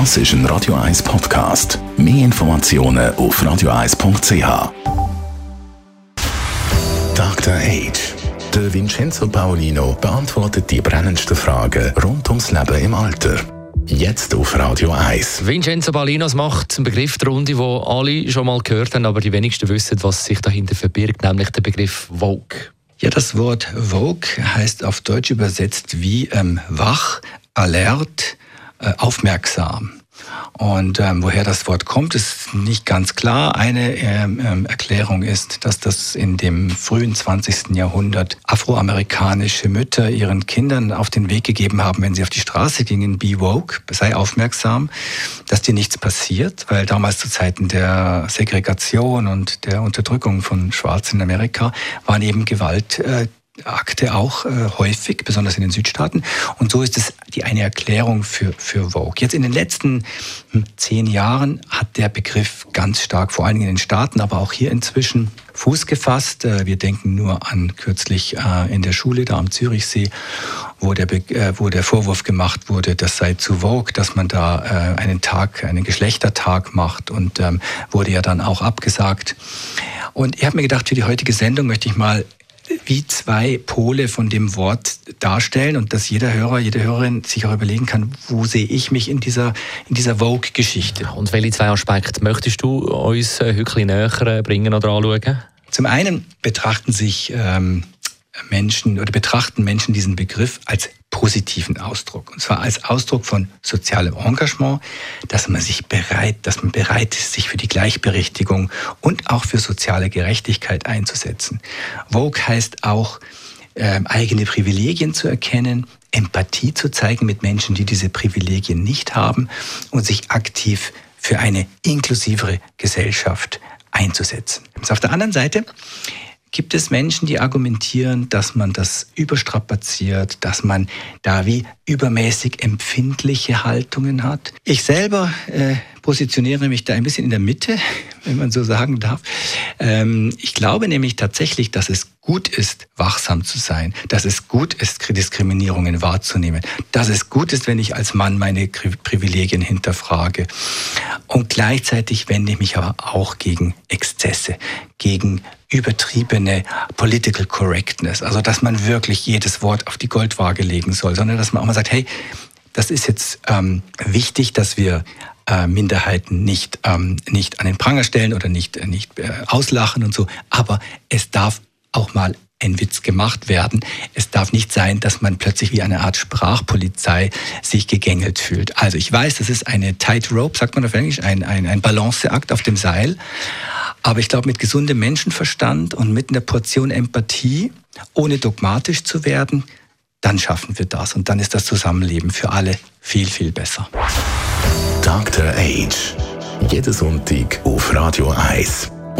Das ist ein Radio 1 Podcast. Mehr Informationen auf radio1.ch. Dr. Age. Der Vincenzo Paolino beantwortet die brennendsten Fragen rund ums Leben im Alter. Jetzt auf Radio 1. Vincenzo Paolinos macht einen Begriff der Runde, wo alle schon mal gehört haben, aber die wenigsten wissen, was sich dahinter verbirgt, nämlich der Begriff Vogue. Ja, das Wort Vogue heißt auf Deutsch übersetzt wie ähm, wach, alert, aufmerksam. Und ähm, woher das Wort kommt, ist nicht ganz klar. Eine ähm, ähm Erklärung ist, dass das in dem frühen 20. Jahrhundert afroamerikanische Mütter ihren Kindern auf den Weg gegeben haben, wenn sie auf die Straße gingen, be woke, sei aufmerksam, dass dir nichts passiert, weil damals zu Zeiten der Segregation und der Unterdrückung von Schwarzen in Amerika waren eben Gewalt äh, Akte auch äh, häufig, besonders in den Südstaaten. Und so ist es die eine Erklärung für, für Vogue. Jetzt in den letzten hm, zehn Jahren hat der Begriff ganz stark, vor allen Dingen in den Staaten, aber auch hier inzwischen Fuß gefasst. Äh, wir denken nur an kürzlich äh, in der Schule da am Zürichsee, wo der, äh, wo der Vorwurf gemacht wurde, das sei zu Vogue, dass man da äh, einen Tag, einen Geschlechtertag macht und ähm, wurde ja dann auch abgesagt. Und ich habe mir gedacht, für die heutige Sendung möchte ich mal wie zwei Pole von dem Wort darstellen und dass jeder Hörer, jede Hörerin sich auch überlegen kann, wo sehe ich mich in dieser, in dieser Vogue-Geschichte. Und welche zwei Aspekte möchtest du uns ein bisschen näher bringen oder anschauen? Zum einen betrachten sich ähm, Menschen oder betrachten Menschen diesen Begriff als positiven Ausdruck. Und zwar als Ausdruck von sozialem Engagement, dass man sich bereit, dass man bereit ist, sich für die Gleichberechtigung und auch für soziale Gerechtigkeit einzusetzen. Vogue heißt auch, äh, eigene Privilegien zu erkennen, Empathie zu zeigen mit Menschen, die diese Privilegien nicht haben und sich aktiv für eine inklusivere Gesellschaft einzusetzen. Auf der anderen Seite gibt es Menschen, die argumentieren, dass man das überstrapaziert, dass man da wie übermäßig empfindliche Haltungen hat. Ich selber äh, positioniere mich da ein bisschen in der Mitte, wenn man so sagen darf. Ähm, ich glaube nämlich tatsächlich, dass es gut ist, wachsam zu sein, dass es gut ist, Diskriminierungen wahrzunehmen, dass es gut ist, wenn ich als Mann meine Privilegien hinterfrage. Und gleichzeitig wende ich mich aber auch gegen Exzesse, gegen übertriebene Political Correctness, also dass man wirklich jedes Wort auf die Goldwaage legen soll, sondern dass man auch mal sagt, hey, das ist jetzt ähm, wichtig, dass wir äh, Minderheiten nicht, ähm, nicht an den Pranger stellen oder nicht, äh, nicht äh, auslachen und so, aber es darf auch mal ein Witz gemacht werden. Es darf nicht sein, dass man plötzlich wie eine Art Sprachpolizei sich gegängelt fühlt. Also ich weiß, das ist eine Tightrope, sagt man auf Englisch, ein, ein, ein Balanceakt auf dem Seil. Aber ich glaube, mit gesundem Menschenverstand und mit einer Portion Empathie, ohne dogmatisch zu werden, dann schaffen wir das. Und dann ist das Zusammenleben für alle viel, viel besser. Dr. Age. Jeden Sonntag auf Radio 1.